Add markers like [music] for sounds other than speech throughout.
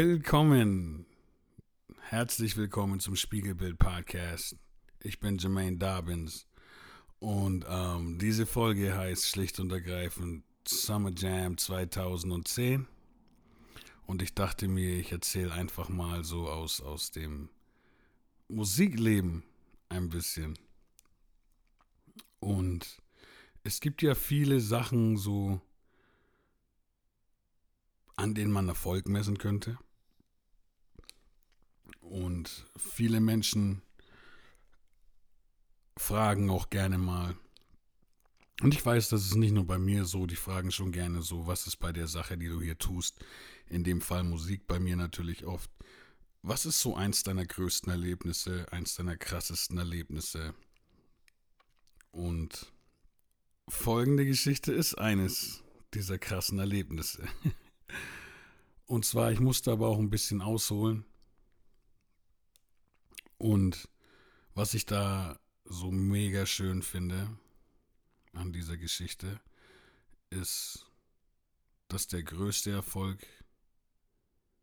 Willkommen. Herzlich willkommen zum Spiegelbild Podcast. Ich bin Jermaine Dobbins und ähm, diese Folge heißt schlicht und ergreifend Summer Jam 2010. Und ich dachte mir, ich erzähle einfach mal so aus, aus dem Musikleben ein bisschen. Und es gibt ja viele Sachen so, an denen man Erfolg messen könnte. Und viele Menschen fragen auch gerne mal. Und ich weiß, das ist nicht nur bei mir so, die fragen schon gerne so, was ist bei der Sache, die du hier tust, in dem Fall Musik, bei mir natürlich oft. Was ist so eins deiner größten Erlebnisse, eins deiner krassesten Erlebnisse? Und folgende Geschichte ist eines dieser krassen Erlebnisse. [laughs] Und zwar, ich musste aber auch ein bisschen ausholen. Und was ich da so mega schön finde an dieser Geschichte, ist, dass der größte Erfolg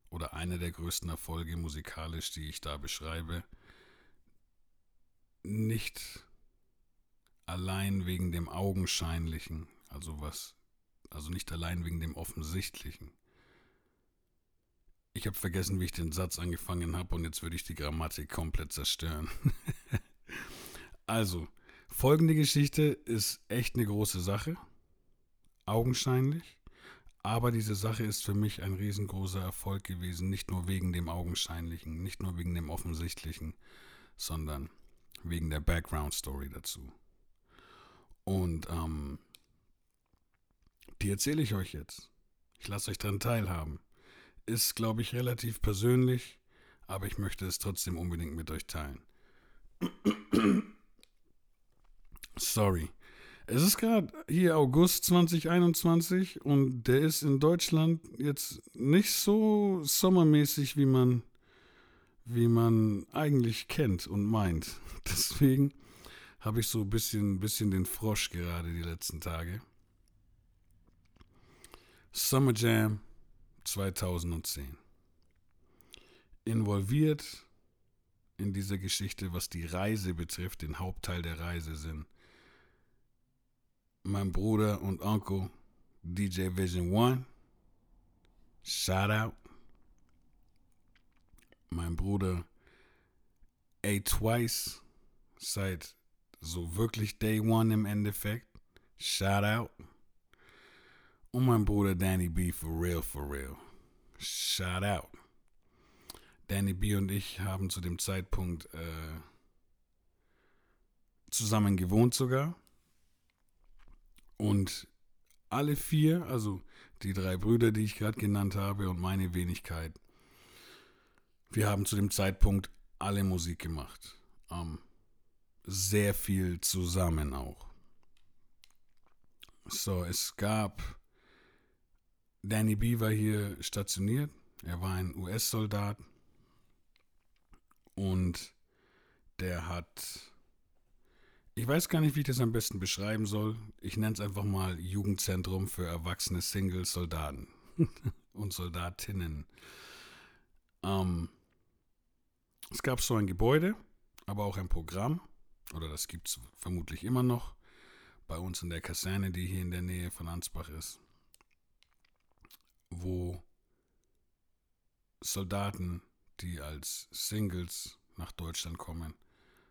oder einer der größten Erfolge musikalisch, die ich da beschreibe, nicht allein wegen dem Augenscheinlichen, also was, also nicht allein wegen dem Offensichtlichen. Ich habe vergessen, wie ich den Satz angefangen habe und jetzt würde ich die Grammatik komplett zerstören. [laughs] also, folgende Geschichte ist echt eine große Sache, augenscheinlich, aber diese Sache ist für mich ein riesengroßer Erfolg gewesen, nicht nur wegen dem Augenscheinlichen, nicht nur wegen dem Offensichtlichen, sondern wegen der Background Story dazu. Und ähm, die erzähle ich euch jetzt. Ich lasse euch daran teilhaben. Ist, glaube ich, relativ persönlich, aber ich möchte es trotzdem unbedingt mit euch teilen. Sorry. Es ist gerade hier August 2021 und der ist in Deutschland jetzt nicht so sommermäßig, wie man, wie man eigentlich kennt und meint. [laughs] Deswegen habe ich so ein bisschen, bisschen den Frosch gerade die letzten Tage. Summer Jam 2010. Involviert in dieser Geschichte, was die Reise betrifft, den Hauptteil der Reise sind mein Bruder und Onkel DJ Vision One. Shout out. Mein Bruder A Twice seit so wirklich Day One im Endeffekt. Shout out. Und mein Bruder Danny B for real, for real. Shout out. Danny B und ich haben zu dem Zeitpunkt äh, zusammen gewohnt sogar. Und alle vier, also die drei Brüder, die ich gerade genannt habe und meine Wenigkeit, wir haben zu dem Zeitpunkt alle Musik gemacht. Ähm, sehr viel zusammen auch. So, es gab, Danny B war hier stationiert. Er war ein US-Soldat. Und der hat ich weiß gar nicht, wie ich das am besten beschreiben soll. Ich nenne es einfach mal Jugendzentrum für erwachsene Single-Soldaten [laughs] und Soldatinnen. Ähm, es gab so ein Gebäude, aber auch ein Programm, oder das gibt es vermutlich immer noch, bei uns in der Kaserne, die hier in der Nähe von Ansbach ist, wo Soldaten, die als Singles nach Deutschland kommen,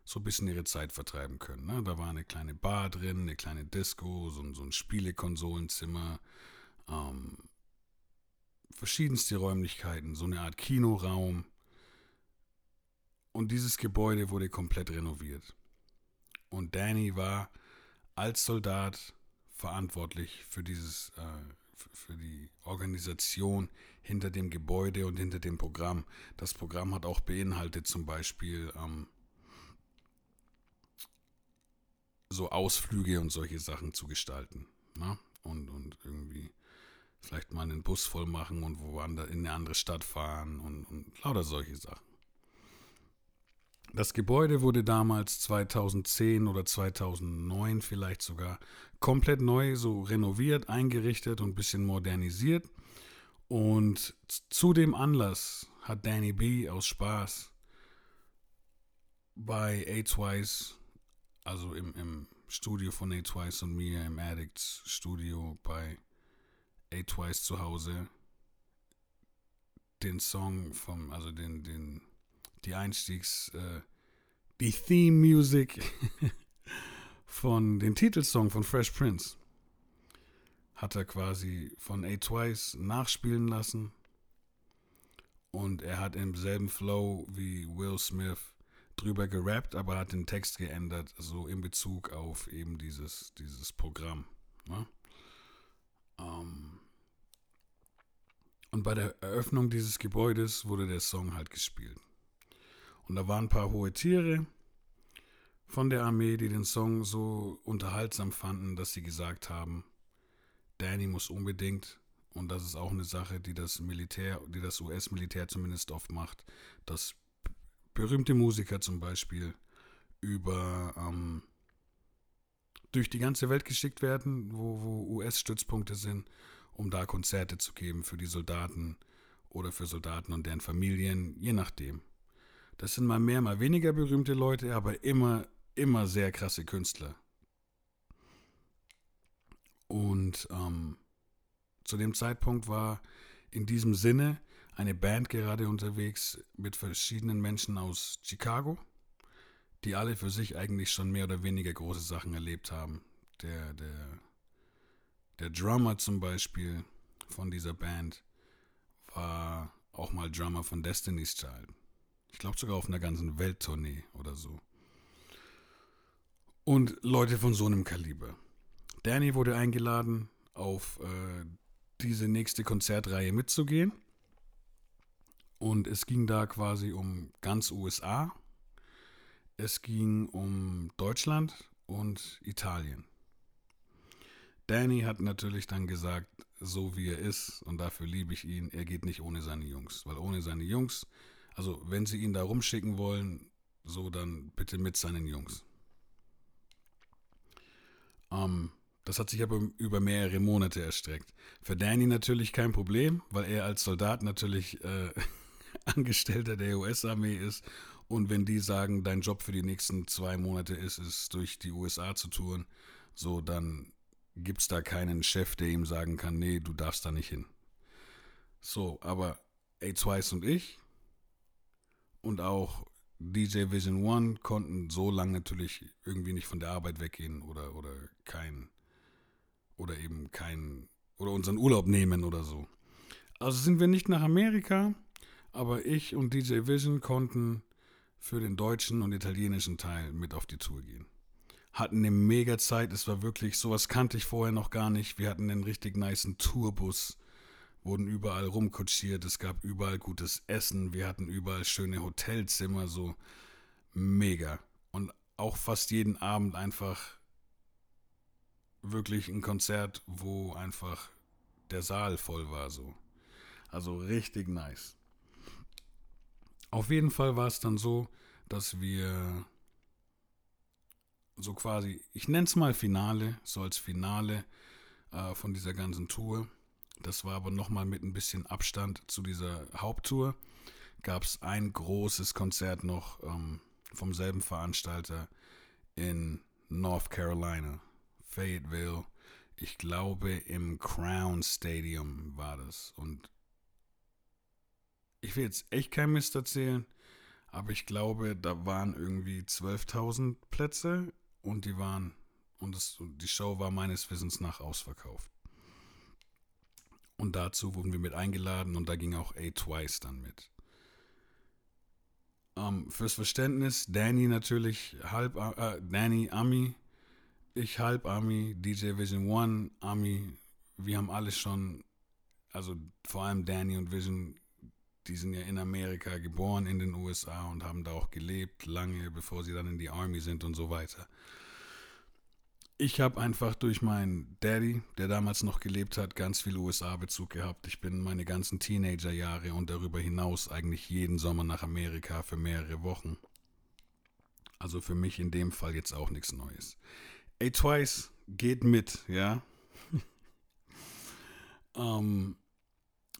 so ein bisschen ihre Zeit vertreiben können. Ne? Da war eine kleine Bar drin, eine kleine Disco, so, so ein Spielekonsolenzimmer, ähm, verschiedenste Räumlichkeiten, so eine Art Kinoraum. Und dieses Gebäude wurde komplett renoviert. Und Danny war als Soldat verantwortlich für dieses, äh, für die Organisation hinter dem Gebäude und hinter dem Programm. Das Programm hat auch beinhaltet zum Beispiel ähm, so Ausflüge und solche Sachen zu gestalten. Ne? Und, und irgendwie vielleicht mal einen Bus voll machen und woanders in eine andere Stadt fahren und, und lauter solche Sachen. Das Gebäude wurde damals 2010 oder 2009 vielleicht sogar komplett neu so renoviert, eingerichtet und ein bisschen modernisiert. Und zu dem Anlass hat Danny B aus Spaß bei A-Twice, also im, im Studio von A-Twice und mir, im Addicts Studio bei A-Twice zu Hause, den Song vom, also den, den, die Einstiegs, äh, die Theme Music [laughs] von dem Titelsong von Fresh Prince hat er quasi von A-Twice nachspielen lassen. Und er hat im selben Flow wie Will Smith drüber gerappt, aber hat den Text geändert, so in Bezug auf eben dieses, dieses Programm. Ne? Ähm und bei der Eröffnung dieses Gebäudes wurde der Song halt gespielt. Und da waren ein paar hohe Tiere von der Armee, die den Song so unterhaltsam fanden, dass sie gesagt haben, Danny muss unbedingt, und das ist auch eine Sache, die das Militär, die das US-Militär zumindest oft macht, dass berühmte Musiker zum Beispiel über ähm, durch die ganze Welt geschickt werden, wo, wo US-Stützpunkte sind, um da Konzerte zu geben für die Soldaten oder für Soldaten und deren Familien, je nachdem. Das sind mal mehr, mal weniger berühmte Leute, aber immer, immer sehr krasse Künstler. Und ähm, zu dem Zeitpunkt war in diesem Sinne eine Band gerade unterwegs mit verschiedenen Menschen aus Chicago, die alle für sich eigentlich schon mehr oder weniger große Sachen erlebt haben. Der, der, der Drummer zum Beispiel von dieser Band war auch mal Drummer von Destiny's Child. Ich glaube sogar auf einer ganzen Welttournee oder so. Und Leute von so einem Kaliber. Danny wurde eingeladen, auf äh, diese nächste Konzertreihe mitzugehen. Und es ging da quasi um ganz USA. Es ging um Deutschland und Italien. Danny hat natürlich dann gesagt, so wie er ist, und dafür liebe ich ihn, er geht nicht ohne seine Jungs. Weil ohne seine Jungs, also wenn sie ihn da rumschicken wollen, so dann bitte mit seinen Jungs. Ähm, das hat sich aber über mehrere Monate erstreckt. Für Danny natürlich kein Problem, weil er als Soldat natürlich äh, [laughs] Angestellter der US-Armee ist. Und wenn die sagen, dein Job für die nächsten zwei Monate ist es, durch die USA zu touren, so dann gibt es da keinen Chef, der ihm sagen kann, nee, du darfst da nicht hin. So, aber A-Twice und ich und auch DJ Vision One konnten so lange natürlich irgendwie nicht von der Arbeit weggehen oder, oder kein oder eben keinen oder unseren Urlaub nehmen oder so. Also sind wir nicht nach Amerika, aber ich und DJ Vision konnten für den deutschen und italienischen Teil mit auf die Tour gehen. Hatten eine mega Zeit, es war wirklich, sowas kannte ich vorher noch gar nicht. Wir hatten einen richtig niceen Tourbus, wurden überall rumkutschiert, es gab überall gutes Essen, wir hatten überall schöne Hotelzimmer, so mega. Und auch fast jeden Abend einfach wirklich ein Konzert, wo einfach der Saal voll war so. Also richtig nice. Auf jeden Fall war es dann so, dass wir so quasi, ich nenne es mal Finale, so als Finale äh, von dieser ganzen Tour. Das war aber nochmal mit ein bisschen Abstand zu dieser Haupttour. Gab es ein großes Konzert noch ähm, vom selben Veranstalter in North Carolina. Fayetteville. Ich glaube, im Crown Stadium war das. Und ich will jetzt echt kein Mist erzählen, aber ich glaube, da waren irgendwie 12.000 Plätze und die waren, und das, die Show war meines Wissens nach ausverkauft. Und dazu wurden wir mit eingeladen und da ging auch A-Twice dann mit. Um, ähm, fürs Verständnis, Danny natürlich halb, äh, Danny Ami ich halb Army, DJ Vision One, Army, wir haben alle schon, also vor allem Danny und Vision, die sind ja in Amerika geboren, in den USA und haben da auch gelebt, lange bevor sie dann in die Army sind und so weiter. Ich habe einfach durch meinen Daddy, der damals noch gelebt hat, ganz viel USA-Bezug gehabt. Ich bin meine ganzen Teenagerjahre und darüber hinaus eigentlich jeden Sommer nach Amerika für mehrere Wochen. Also für mich in dem Fall jetzt auch nichts Neues. A Twice geht mit, ja. [laughs] ähm,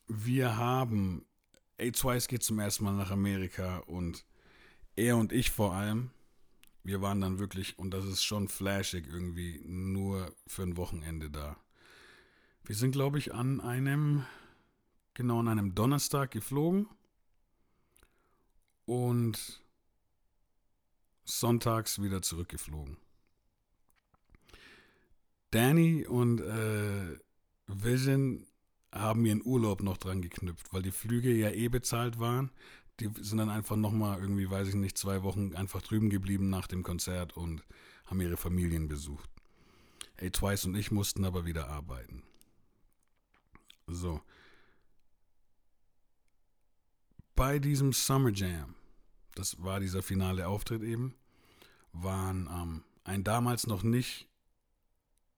wir haben, A-Twice geht zum ersten Mal nach Amerika und er und ich vor allem, wir waren dann wirklich, und das ist schon flashig irgendwie, nur für ein Wochenende da. Wir sind, glaube ich, an einem, genau an einem Donnerstag geflogen und sonntags wieder zurückgeflogen. Danny und äh, Vision haben ihren Urlaub noch dran geknüpft, weil die Flüge ja eh bezahlt waren. Die sind dann einfach nochmal irgendwie, weiß ich nicht, zwei Wochen einfach drüben geblieben nach dem Konzert und haben ihre Familien besucht. Ey, Twice und ich mussten aber wieder arbeiten. So. Bei diesem Summer Jam, das war dieser finale Auftritt eben, waren ähm, ein damals noch nicht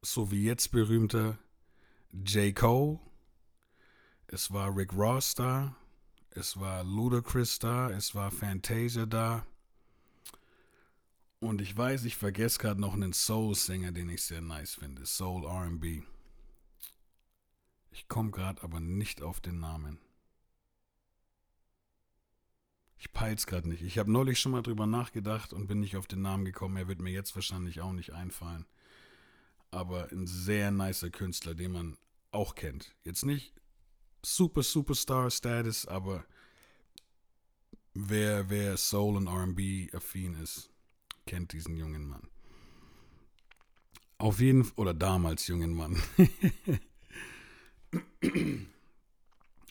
so wie jetzt berühmter J. Cole, es war Rick Ross da, es war Ludacris da, es war Fantasia da. Und ich weiß, ich vergesse gerade noch einen Soul-Sänger, den ich sehr nice finde. Soul RB. Ich komme gerade aber nicht auf den Namen. Ich peil's gerade nicht. Ich habe neulich schon mal drüber nachgedacht und bin nicht auf den Namen gekommen. Er wird mir jetzt wahrscheinlich auch nicht einfallen. Aber ein sehr nicer Künstler, den man auch kennt. Jetzt nicht super Superstar Status, aber wer, wer Soul und RB affin ist, kennt diesen jungen Mann. Auf jeden Fall, oder damals jungen Mann.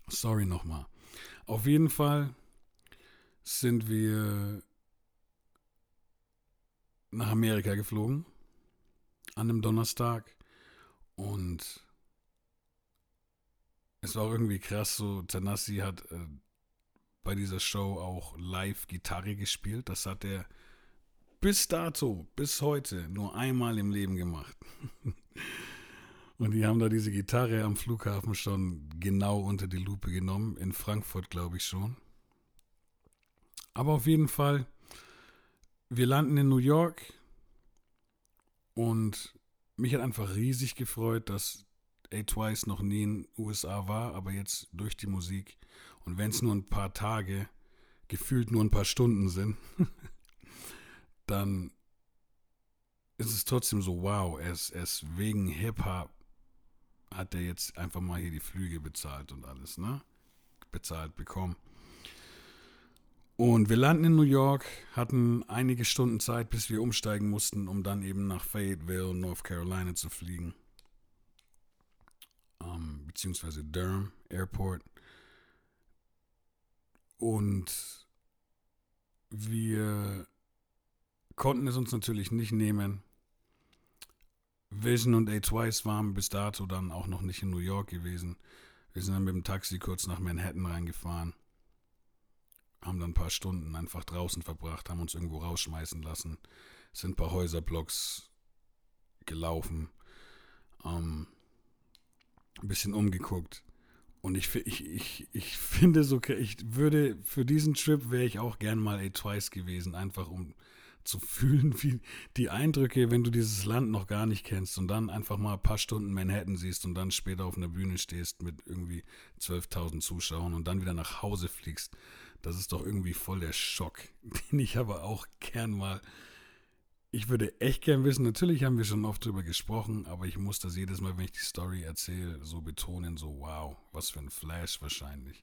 Sorry nochmal. Auf jeden Fall sind wir nach Amerika geflogen an einem Donnerstag und es war auch irgendwie krass, so Tanassi hat äh, bei dieser Show auch live Gitarre gespielt. Das hat er bis dato, bis heute, nur einmal im Leben gemacht. [laughs] Und die haben da diese Gitarre am Flughafen schon genau unter die Lupe genommen. In Frankfurt, glaube ich schon. Aber auf jeden Fall, wir landen in New York. Und mich hat einfach riesig gefreut, dass A-Twice noch nie in den USA war, aber jetzt durch die Musik. Und wenn es nur ein paar Tage, gefühlt nur ein paar Stunden sind, [laughs] dann ist es trotzdem so, wow, er ist wegen Hip-Hop hat er jetzt einfach mal hier die Flüge bezahlt und alles, ne? Bezahlt bekommen. Und wir landen in New York, hatten einige Stunden Zeit, bis wir umsteigen mussten, um dann eben nach Fayetteville, North Carolina zu fliegen ähm, beziehungsweise Durham Airport. Und wir konnten es uns natürlich nicht nehmen. Vision und A-Twice waren bis dato dann auch noch nicht in New York gewesen. Wir sind dann mit dem Taxi kurz nach Manhattan reingefahren. Haben dann ein paar Stunden einfach draußen verbracht, haben uns irgendwo rausschmeißen lassen. Sind ein paar Häuserblocks gelaufen. Ähm, ein bisschen umgeguckt. Und ich, ich, ich, ich finde so, ich würde, für diesen Trip wäre ich auch gern mal A-Twice gewesen, einfach um zu [laughs] fühlen, wie die Eindrücke, wenn du dieses Land noch gar nicht kennst und dann einfach mal ein paar Stunden Manhattan siehst und dann später auf einer Bühne stehst mit irgendwie 12.000 Zuschauern und dann wieder nach Hause fliegst. Das ist doch irgendwie voll der Schock, [laughs] den ich aber auch gern mal ich würde echt gern wissen, natürlich haben wir schon oft drüber gesprochen, aber ich muss das jedes Mal, wenn ich die Story erzähle, so betonen, so wow, was für ein Flash wahrscheinlich.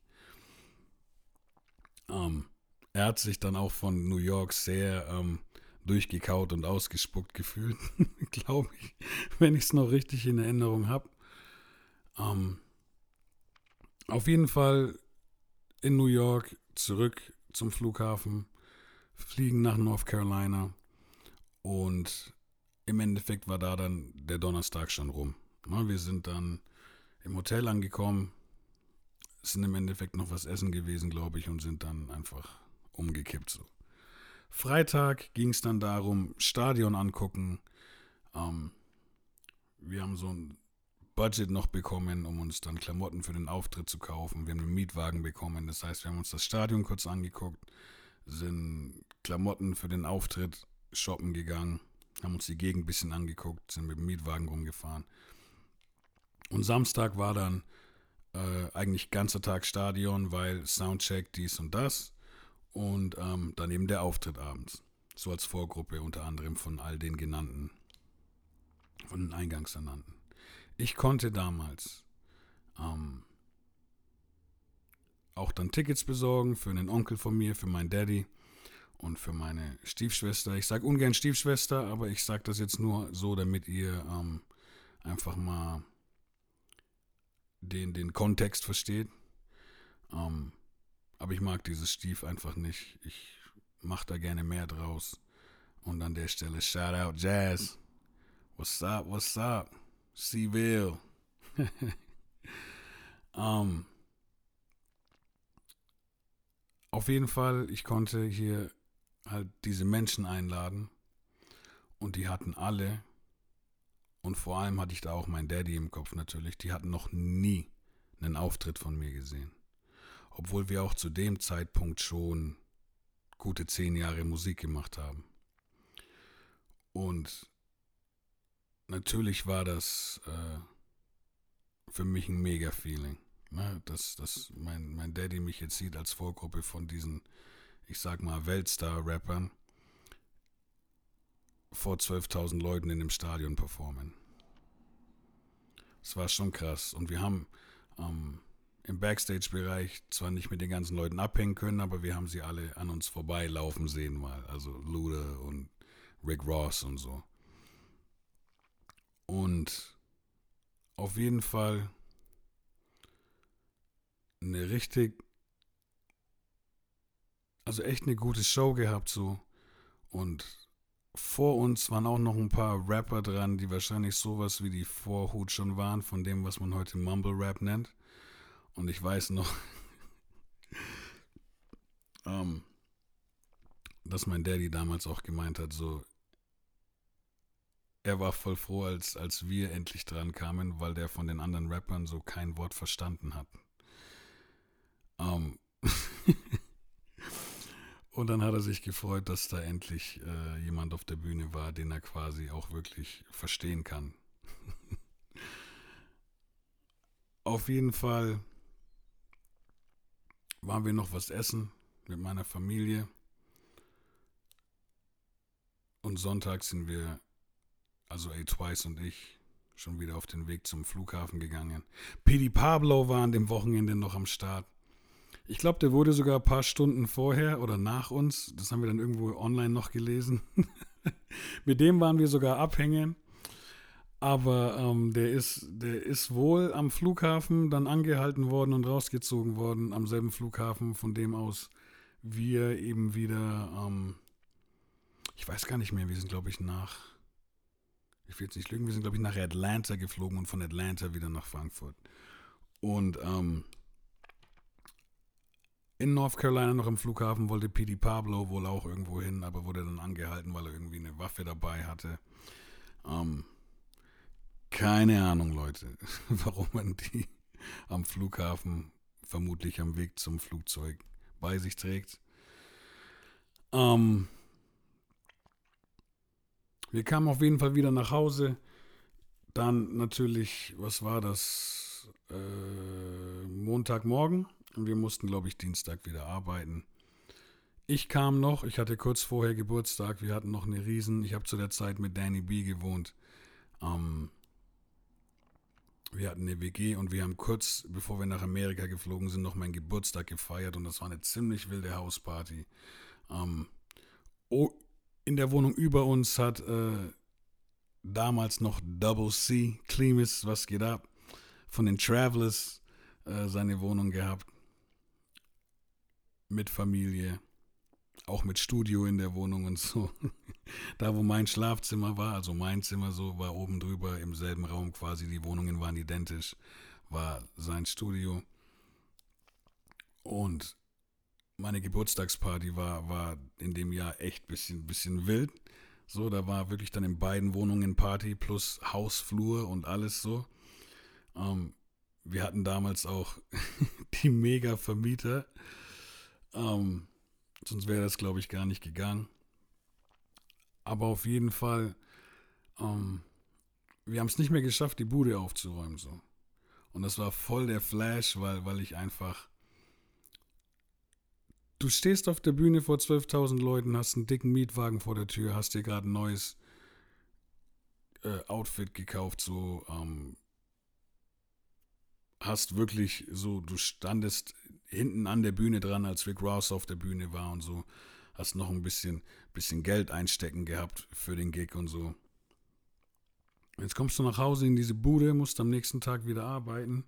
Ähm, er hat sich dann auch von New York sehr ähm, durchgekaut und ausgespuckt gefühlt, [laughs] glaube ich, wenn ich es noch richtig in Erinnerung habe. Ähm, auf jeden Fall in New York zurück zum Flughafen, fliegen nach North Carolina und im Endeffekt war da dann der Donnerstag schon rum. Wir sind dann im Hotel angekommen, sind im Endeffekt noch was essen gewesen, glaube ich, und sind dann einfach umgekippt. So. Freitag ging es dann darum, Stadion angucken. Ähm, wir haben so ein Budget noch bekommen, um uns dann Klamotten für den Auftritt zu kaufen. Wir haben einen Mietwagen bekommen. Das heißt, wir haben uns das Stadion kurz angeguckt, sind Klamotten für den Auftritt shoppen gegangen, haben uns die Gegend ein bisschen angeguckt, sind mit dem Mietwagen rumgefahren. Und Samstag war dann äh, eigentlich ganzer Tag Stadion, weil Soundcheck, dies und das. Und ähm, dann eben der Auftritt abends. So als Vorgruppe unter anderem von all den genannten, von den eingangs ernannten. Ich konnte damals ähm, auch dann Tickets besorgen für einen Onkel von mir, für meinen Daddy und für meine Stiefschwester. Ich sage ungern Stiefschwester, aber ich sage das jetzt nur so, damit ihr ähm, einfach mal den, den Kontext versteht. Ähm, aber ich mag dieses Stief einfach nicht. Ich mache da gerne mehr draus. Und an der Stelle Shout out Jazz. What's up, what's up? Seville. um, [laughs] auf jeden Fall, ich konnte hier halt diese Menschen einladen. Und die hatten alle und vor allem hatte ich da auch meinen Daddy im Kopf natürlich. Die hatten noch nie einen Auftritt von mir gesehen. Obwohl wir auch zu dem Zeitpunkt schon gute zehn Jahre Musik gemacht haben. Und natürlich war das äh, für mich ein mega Feeling. Ne? Dass, dass mein, mein Daddy mich jetzt sieht als Vorgruppe von diesen, ich sag mal, Weltstar-Rappern vor 12.000 Leuten in dem Stadion performen. Das war schon krass. Und wir haben ähm, im Backstage-Bereich zwar nicht mit den ganzen Leuten abhängen können, aber wir haben sie alle an uns vorbeilaufen sehen mal. Also Lude und Rick Ross und so. Und auf jeden Fall eine richtig, also echt eine gute Show gehabt so. Und vor uns waren auch noch ein paar Rapper dran, die wahrscheinlich sowas wie die Vorhut schon waren von dem, was man heute Mumble Rap nennt. Und ich weiß noch, [laughs] ähm, dass mein Daddy damals auch gemeint hat, so, er war voll froh, als, als wir endlich dran kamen, weil der von den anderen Rappern so kein Wort verstanden hat. Ähm, [laughs] Und dann hat er sich gefreut, dass da endlich äh, jemand auf der Bühne war, den er quasi auch wirklich verstehen kann. [laughs] auf jeden Fall waren wir noch was essen mit meiner Familie. Und Sonntag sind wir, also A Twice und ich, schon wieder auf den Weg zum Flughafen gegangen. Pedi Pablo war an dem Wochenende noch am Start. Ich glaube, der wurde sogar ein paar Stunden vorher oder nach uns. Das haben wir dann irgendwo online noch gelesen. [laughs] Mit dem waren wir sogar abhängen. Aber ähm, der, ist, der ist wohl am Flughafen dann angehalten worden und rausgezogen worden, am selben Flughafen, von dem aus wir eben wieder, ähm, ich weiß gar nicht mehr, wir sind, glaube ich, nach, ich will jetzt nicht lügen, wir sind, glaube ich, nach Atlanta geflogen und von Atlanta wieder nach Frankfurt. Und ähm, in North Carolina noch im Flughafen wollte P.D. Pablo wohl auch irgendwo hin, aber wurde dann angehalten, weil er irgendwie eine Waffe dabei hatte. Ähm, keine Ahnung, Leute, [laughs] warum man die am Flughafen, vermutlich am Weg zum Flugzeug, bei sich trägt. Ähm, wir kamen auf jeden Fall wieder nach Hause. Dann natürlich, was war das? Äh, Montagmorgen und wir mussten, glaube ich, Dienstag wieder arbeiten. Ich kam noch, ich hatte kurz vorher Geburtstag, wir hatten noch eine Riesen, ich habe zu der Zeit mit Danny B gewohnt. Ähm, wir hatten eine WG und wir haben kurz, bevor wir nach Amerika geflogen sind, noch meinen Geburtstag gefeiert und das war eine ziemlich wilde Hausparty. Ähm, oh, in der Wohnung über uns hat äh, damals noch Double C, Klimis, was geht ab, von den Travelers äh, seine Wohnung gehabt mit Familie, auch mit Studio in der Wohnung und so. [laughs] Da, wo mein Schlafzimmer war, also mein Zimmer so, war oben drüber im selben Raum quasi, die Wohnungen waren identisch, war sein Studio. Und meine Geburtstagsparty war, war in dem Jahr echt bisschen, bisschen wild. So, da war wirklich dann in beiden Wohnungen Party plus Hausflur und alles so. Ähm, wir hatten damals auch [laughs] die Mega-Vermieter ähm, sonst wäre das, glaube ich, gar nicht gegangen. Aber auf jeden Fall, ähm, wir haben es nicht mehr geschafft, die Bude aufzuräumen. So. Und das war voll der Flash, weil, weil ich einfach. Du stehst auf der Bühne vor 12.000 Leuten, hast einen dicken Mietwagen vor der Tür, hast dir gerade ein neues äh, Outfit gekauft, so. Ähm, hast wirklich so, du standest hinten an der Bühne dran, als Rick Ross auf der Bühne war und so. Hast noch ein bisschen, bisschen Geld einstecken gehabt für den Gig und so. Jetzt kommst du nach Hause in diese Bude, musst am nächsten Tag wieder arbeiten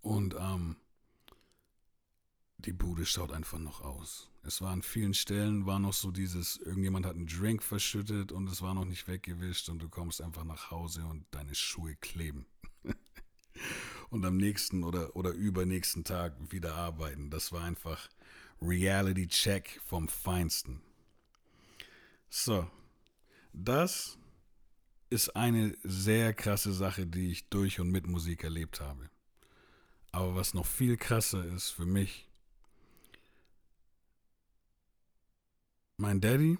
und ähm, die Bude schaut einfach noch aus. Es war an vielen Stellen, war noch so dieses, irgendjemand hat einen Drink verschüttet und es war noch nicht weggewischt und du kommst einfach nach Hause und deine Schuhe kleben. [laughs] und am nächsten oder, oder übernächsten Tag wieder arbeiten. Das war einfach Reality Check vom Feinsten. So, das ist eine sehr krasse Sache, die ich durch und mit Musik erlebt habe. Aber was noch viel krasser ist für mich, mein Daddy,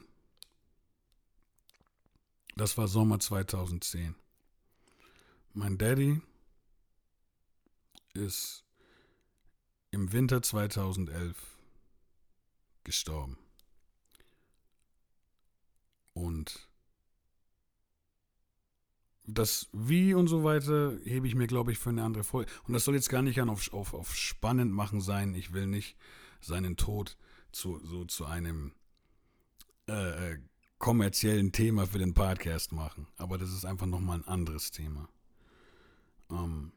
das war Sommer 2010. Mein Daddy ist im Winter 2011 gestorben. Und das Wie und so weiter hebe ich mir, glaube ich, für eine andere Folge. Und das soll jetzt gar nicht auf, auf, auf spannend machen sein. Ich will nicht seinen Tod zu, so zu einem äh, äh kommerziellen Thema für den Podcast machen. Aber das ist einfach nochmal ein anderes Thema. Ähm,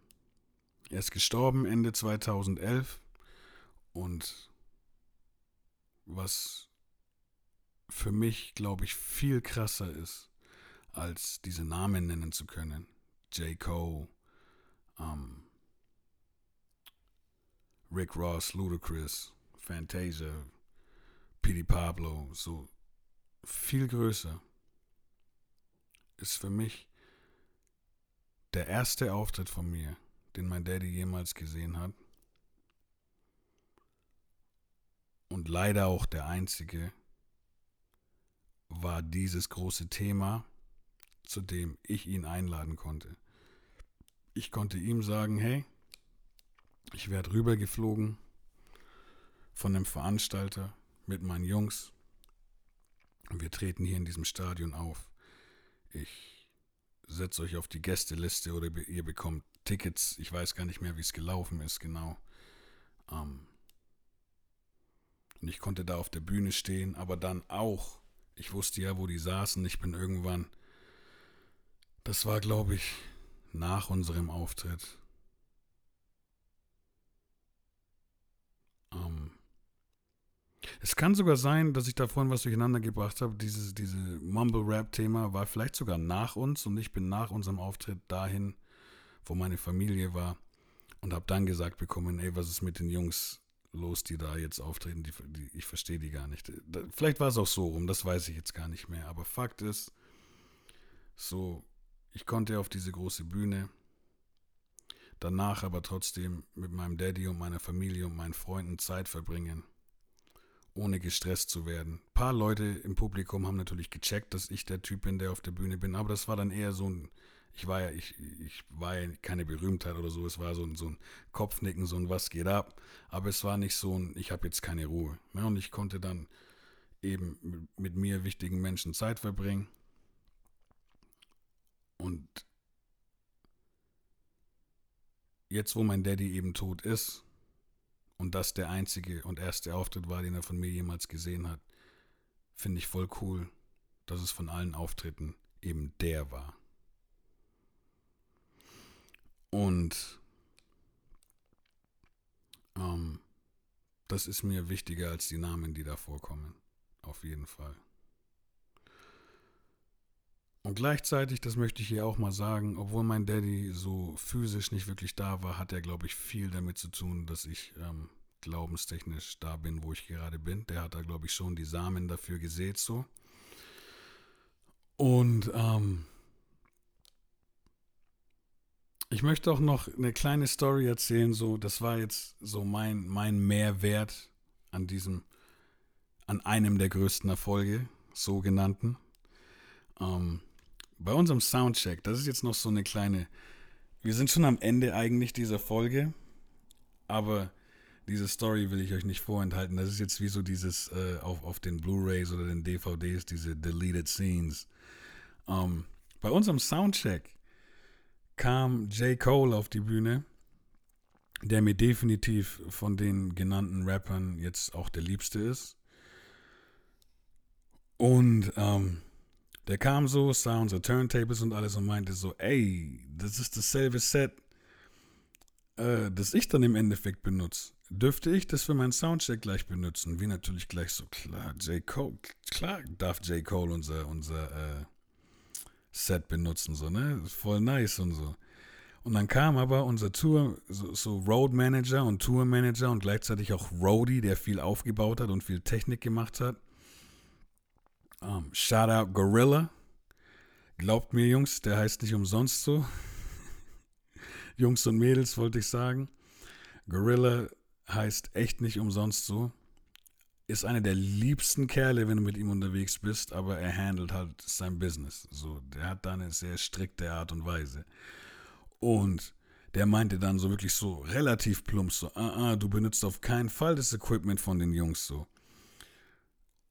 er ist gestorben Ende 2011 und was für mich, glaube ich, viel krasser ist, als diese Namen nennen zu können. J. Cole, um, Rick Ross, Ludacris, Fantasia, P.D. Pablo, so viel größer ist für mich der erste Auftritt von mir den mein Daddy jemals gesehen hat. Und leider auch der einzige war dieses große Thema, zu dem ich ihn einladen konnte. Ich konnte ihm sagen, hey, ich werde rübergeflogen von dem Veranstalter mit meinen Jungs. Wir treten hier in diesem Stadion auf. Ich setze euch auf die Gästeliste oder ihr bekommt Tickets. Ich weiß gar nicht mehr, wie es gelaufen ist, genau. Ähm und ich konnte da auf der Bühne stehen, aber dann auch. Ich wusste ja, wo die saßen. Ich bin irgendwann. Das war, glaube ich, nach unserem Auftritt. Ähm es kann sogar sein, dass ich da vorhin was durcheinander gebracht habe. Dieses diese Mumble-Rap-Thema war vielleicht sogar nach uns und ich bin nach unserem Auftritt dahin wo meine Familie war und habe dann gesagt bekommen, ey, was ist mit den Jungs los, die da jetzt auftreten, die, die, ich verstehe die gar nicht. Vielleicht war es auch so rum, das weiß ich jetzt gar nicht mehr. Aber Fakt ist, so, ich konnte auf diese große Bühne, danach aber trotzdem mit meinem Daddy und meiner Familie und meinen Freunden Zeit verbringen, ohne gestresst zu werden. Ein paar Leute im Publikum haben natürlich gecheckt, dass ich der Typ bin, der auf der Bühne bin, aber das war dann eher so ein ich war ja, ich, ich war ja keine Berühmtheit oder so, es war so ein, so ein Kopfnicken, so ein Was geht ab, aber es war nicht so ein, ich habe jetzt keine Ruhe. Ne? Und ich konnte dann eben mit mir wichtigen Menschen Zeit verbringen. Und jetzt, wo mein Daddy eben tot ist und das der einzige und erste Auftritt war, den er von mir jemals gesehen hat, finde ich voll cool, dass es von allen Auftritten eben der war. Und ähm, das ist mir wichtiger als die Namen, die da vorkommen. Auf jeden Fall. Und gleichzeitig, das möchte ich hier auch mal sagen, obwohl mein Daddy so physisch nicht wirklich da war, hat er, glaube ich, viel damit zu tun, dass ich ähm, glaubenstechnisch da bin, wo ich gerade bin. Der hat da, glaube ich, schon die Samen dafür gesät, so. Und ähm, ich möchte auch noch eine kleine Story erzählen. So, das war jetzt so mein, mein Mehrwert an diesem, an einem der größten Erfolge, sogenannten. Ähm, bei unserem Soundcheck, das ist jetzt noch so eine kleine wir sind schon am Ende eigentlich dieser Folge, aber diese Story will ich euch nicht vorenthalten. Das ist jetzt wie so dieses äh, auf, auf den Blu-rays oder den DVDs, diese Deleted Scenes. Ähm, bei unserem Soundcheck kam J. Cole auf die Bühne, der mir definitiv von den genannten Rappern jetzt auch der liebste ist. Und ähm, der kam so, sah unsere Turntables und alles und meinte so, ey, das ist dasselbe Set, äh, das ich dann im Endeffekt benutze. Dürfte ich das für meinen Soundcheck gleich benutzen? Wie natürlich gleich so, klar, J. Cole, klar darf J. Cole unser, unser äh, Set benutzen, so, ne? Voll nice und so. Und dann kam aber unser Tour, so, so Road Manager und Tour Manager und gleichzeitig auch Roadie, der viel aufgebaut hat und viel Technik gemacht hat. Um, shout out Gorilla. Glaubt mir, Jungs, der heißt nicht umsonst so. [laughs] Jungs und Mädels wollte ich sagen. Gorilla heißt echt nicht umsonst so. Ist einer der liebsten Kerle, wenn du mit ihm unterwegs bist, aber er handelt halt sein Business. So, der hat da eine sehr strikte Art und Weise. Und der meinte dann so wirklich so relativ plump so, ah, ah, du benutzt auf keinen Fall das Equipment von den Jungs so.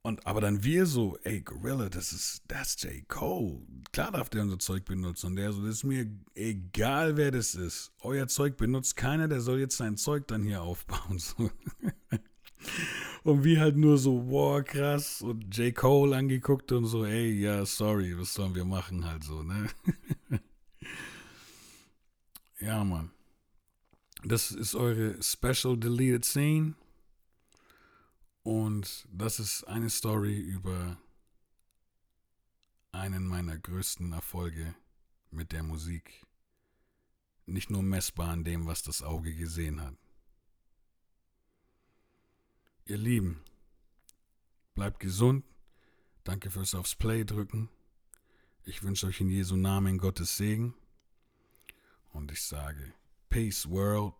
Und aber dann wir so, ey, Gorilla, das ist, das J. Cole. Klar darf der unser Zeug benutzen. Und der so, das ist mir egal, wer das ist. Euer Zeug benutzt keiner, der soll jetzt sein Zeug dann hier aufbauen. [laughs] So. Und wir halt nur so, wow, krass. Und J. Cole angeguckt und so, ey, ja, sorry, was sollen wir machen halt so, ne? [laughs] ja, Mann. Das ist eure Special Deleted Scene. Und das ist eine Story über einen meiner größten Erfolge mit der Musik. Nicht nur messbar an dem, was das Auge gesehen hat. Ihr Lieben, bleibt gesund. Danke fürs aufs Play drücken. Ich wünsche euch in Jesu Namen Gottes Segen. Und ich sage, Peace World.